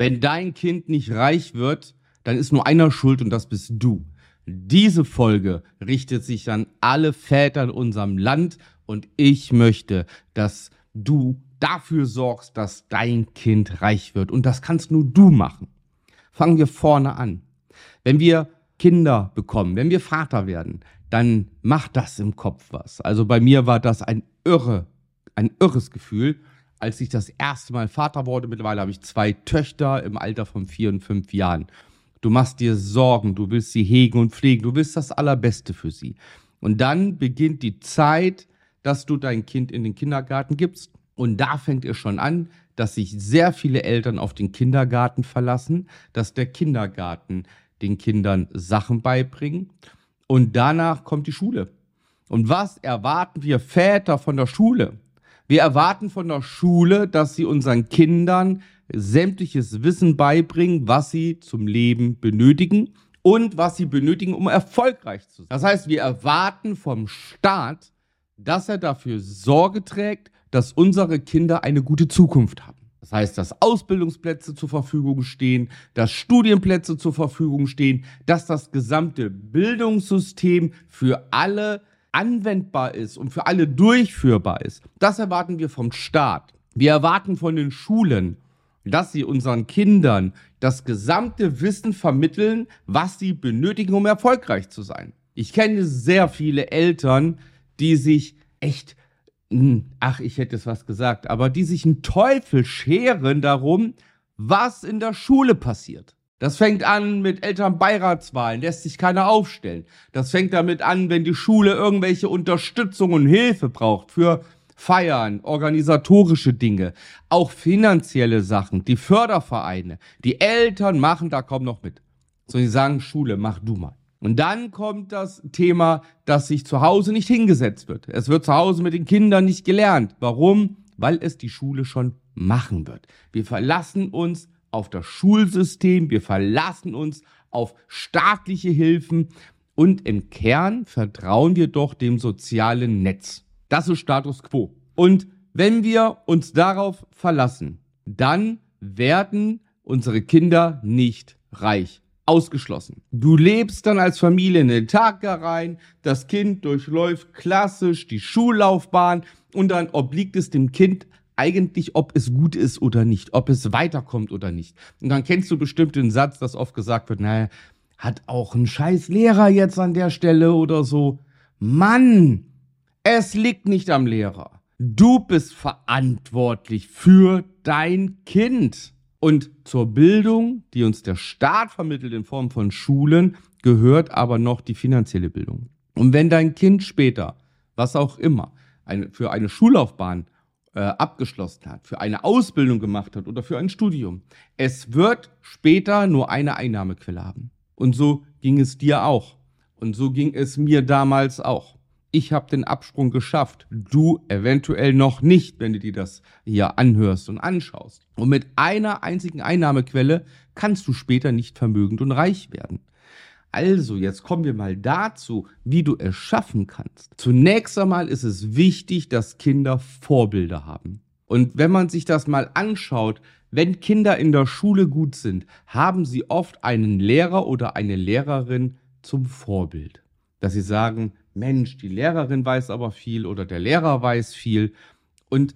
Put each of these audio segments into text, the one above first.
Wenn dein Kind nicht reich wird, dann ist nur einer schuld und das bist du. Diese Folge richtet sich an alle Väter in unserem Land und ich möchte, dass du dafür sorgst, dass dein Kind reich wird. Und das kannst nur du machen. Fangen wir vorne an. Wenn wir Kinder bekommen, wenn wir Vater werden, dann macht das im Kopf was. Also bei mir war das ein irre, ein irres Gefühl, als ich das erste Mal Vater wurde. Mittlerweile habe ich zwei Töchter im Alter von vier und fünf Jahren. Du machst dir Sorgen, du willst sie hegen und pflegen, du willst das Allerbeste für sie. Und dann beginnt die Zeit, dass du dein Kind in den Kindergarten gibst. Und da fängt es schon an, dass sich sehr viele Eltern auf den Kindergarten verlassen, dass der Kindergarten den Kindern Sachen beibringt. Und danach kommt die Schule. Und was erwarten wir Väter von der Schule? Wir erwarten von der Schule, dass sie unseren Kindern sämtliches Wissen beibringen, was sie zum Leben benötigen und was sie benötigen, um erfolgreich zu sein. Das heißt, wir erwarten vom Staat, dass er dafür Sorge trägt, dass unsere Kinder eine gute Zukunft haben. Das heißt, dass Ausbildungsplätze zur Verfügung stehen, dass Studienplätze zur Verfügung stehen, dass das gesamte Bildungssystem für alle anwendbar ist und für alle durchführbar ist. Das erwarten wir vom Staat. Wir erwarten von den Schulen, dass sie unseren Kindern das gesamte Wissen vermitteln, was sie benötigen, um erfolgreich zu sein. Ich kenne sehr viele Eltern, die sich echt ach, ich hätte es was gesagt, aber die sich einen Teufel scheren darum, was in der Schule passiert. Das fängt an mit Elternbeiratswahlen, lässt sich keiner aufstellen. Das fängt damit an, wenn die Schule irgendwelche Unterstützung und Hilfe braucht für Feiern, organisatorische Dinge, auch finanzielle Sachen, die Fördervereine. Die Eltern machen da kaum noch mit. So, sie sagen, Schule, mach du mal. Und dann kommt das Thema, dass sich zu Hause nicht hingesetzt wird. Es wird zu Hause mit den Kindern nicht gelernt. Warum? Weil es die Schule schon machen wird. Wir verlassen uns auf das Schulsystem, wir verlassen uns auf staatliche Hilfen und im Kern vertrauen wir doch dem sozialen Netz. Das ist Status quo. Und wenn wir uns darauf verlassen, dann werden unsere Kinder nicht reich ausgeschlossen. Du lebst dann als Familie in den Tag herein, das Kind durchläuft klassisch die Schullaufbahn und dann obliegt es dem Kind eigentlich, ob es gut ist oder nicht, ob es weiterkommt oder nicht. Und dann kennst du bestimmt den Satz, dass oft gesagt wird, naja, hat auch ein scheiß Lehrer jetzt an der Stelle oder so. Mann, es liegt nicht am Lehrer. Du bist verantwortlich für dein Kind. Und zur Bildung, die uns der Staat vermittelt in Form von Schulen, gehört aber noch die finanzielle Bildung. Und wenn dein Kind später, was auch immer, eine, für eine Schullaufbahn äh, abgeschlossen hat, für eine Ausbildung gemacht hat oder für ein Studium, es wird später nur eine Einnahmequelle haben. Und so ging es dir auch. Und so ging es mir damals auch ich habe den Absprung geschafft. Du eventuell noch nicht, wenn du dir das hier anhörst und anschaust. Und mit einer einzigen Einnahmequelle kannst du später nicht vermögend und reich werden. Also, jetzt kommen wir mal dazu, wie du es schaffen kannst. Zunächst einmal ist es wichtig, dass Kinder Vorbilder haben. Und wenn man sich das mal anschaut, wenn Kinder in der Schule gut sind, haben sie oft einen Lehrer oder eine Lehrerin zum Vorbild. Dass sie sagen, Mensch, die Lehrerin weiß aber viel oder der Lehrer weiß viel. Und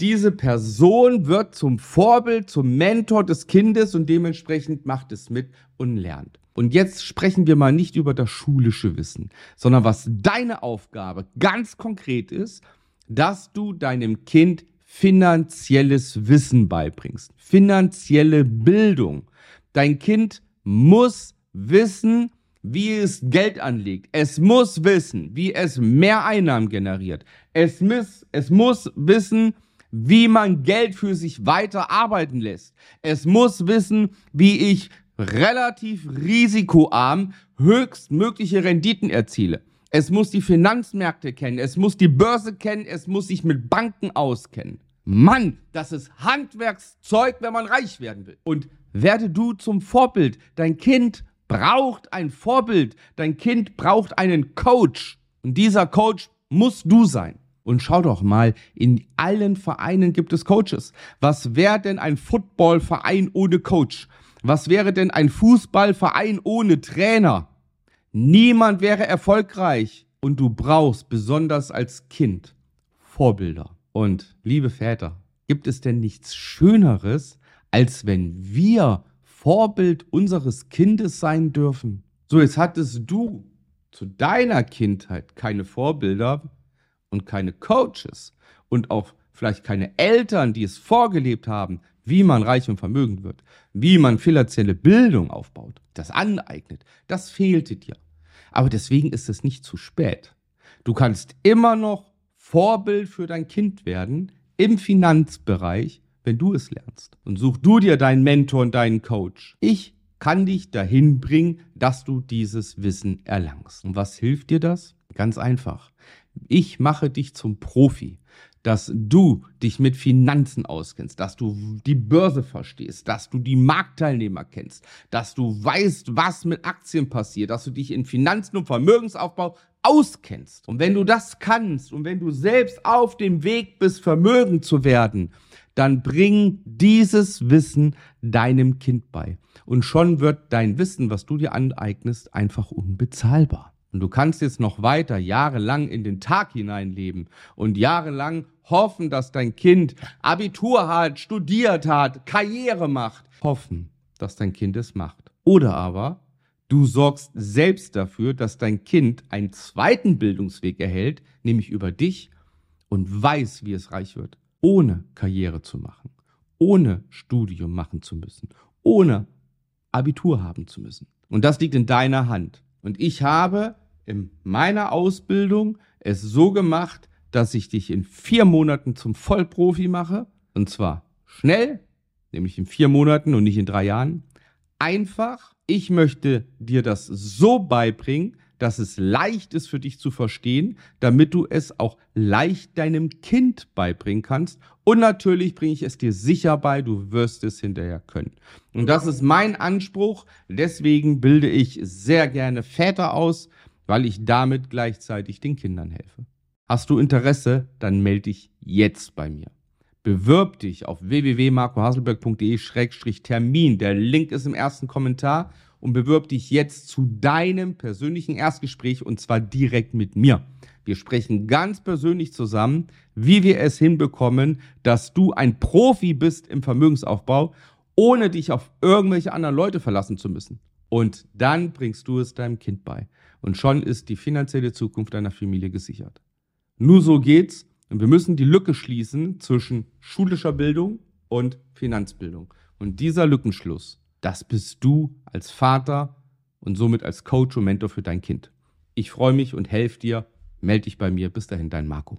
diese Person wird zum Vorbild, zum Mentor des Kindes und dementsprechend macht es mit und lernt. Und jetzt sprechen wir mal nicht über das schulische Wissen, sondern was deine Aufgabe ganz konkret ist, dass du deinem Kind finanzielles Wissen beibringst, finanzielle Bildung. Dein Kind muss wissen, wie es Geld anlegt. Es muss wissen, wie es mehr Einnahmen generiert. Es muss, es muss wissen, wie man Geld für sich weiter arbeiten lässt. Es muss wissen, wie ich relativ risikoarm höchstmögliche Renditen erziele. Es muss die Finanzmärkte kennen, es muss die Börse kennen, es muss sich mit Banken auskennen. Mann, das ist Handwerkszeug, wenn man reich werden will. Und werde du zum Vorbild. Dein Kind braucht ein Vorbild. Dein Kind braucht einen Coach. Und dieser Coach musst du sein. Und schau doch mal, in allen Vereinen gibt es Coaches. Was wäre denn ein Footballverein ohne Coach? Was wäre denn ein Fußballverein ohne Trainer? Niemand wäre erfolgreich. Und du brauchst besonders als Kind Vorbilder. Und liebe Väter, gibt es denn nichts Schöneres, als wenn wir Vorbild unseres Kindes sein dürfen? So, jetzt hattest du zu deiner Kindheit keine Vorbilder und keine Coaches und auch vielleicht keine Eltern, die es vorgelebt haben, wie man reich und vermögend wird, wie man finanzielle Bildung aufbaut, das aneignet, das fehlte dir. Aber deswegen ist es nicht zu spät. Du kannst immer noch Vorbild für dein Kind werden im Finanzbereich, wenn du es lernst. Und such du dir deinen Mentor und deinen Coach. Ich kann dich dahin bringen, dass du dieses Wissen erlangst. Und was hilft dir das? Ganz einfach. Ich mache dich zum Profi, dass du dich mit Finanzen auskennst, dass du die Börse verstehst, dass du die Marktteilnehmer kennst, dass du weißt, was mit Aktien passiert, dass du dich in Finanzen und Vermögensaufbau auskennst. Und wenn du das kannst und wenn du selbst auf dem Weg bist, Vermögen zu werden, dann bring dieses Wissen deinem Kind bei. Und schon wird dein Wissen, was du dir aneignest, einfach unbezahlbar. Und du kannst jetzt noch weiter jahrelang in den Tag hineinleben und jahrelang hoffen, dass dein Kind Abitur hat, studiert hat, Karriere macht. Hoffen, dass dein Kind es macht. Oder aber du sorgst selbst dafür, dass dein Kind einen zweiten Bildungsweg erhält, nämlich über dich und weiß, wie es reich wird ohne Karriere zu machen, ohne Studium machen zu müssen, ohne Abitur haben zu müssen. Und das liegt in deiner Hand. Und ich habe in meiner Ausbildung es so gemacht, dass ich dich in vier Monaten zum Vollprofi mache. Und zwar schnell, nämlich in vier Monaten und nicht in drei Jahren. Einfach. Ich möchte dir das so beibringen, dass es leicht ist für dich zu verstehen, damit du es auch leicht deinem Kind beibringen kannst. Und natürlich bringe ich es dir sicher bei, du wirst es hinterher können. Und das ist mein Anspruch. Deswegen bilde ich sehr gerne Väter aus, weil ich damit gleichzeitig den Kindern helfe. Hast du Interesse, dann melde dich jetzt bei mir. Bewirb dich auf www.marcohaselberg.de-termin. Der Link ist im ersten Kommentar und bewirb dich jetzt zu deinem persönlichen Erstgespräch und zwar direkt mit mir. Wir sprechen ganz persönlich zusammen, wie wir es hinbekommen, dass du ein Profi bist im Vermögensaufbau, ohne dich auf irgendwelche anderen Leute verlassen zu müssen. Und dann bringst du es deinem Kind bei. Und schon ist die finanzielle Zukunft deiner Familie gesichert. Nur so geht's. Und wir müssen die Lücke schließen zwischen schulischer Bildung und Finanzbildung. Und dieser Lückenschluss, das bist du als Vater und somit als Coach und Mentor für dein Kind. Ich freue mich und helfe dir. Melde dich bei mir. Bis dahin, dein Marco.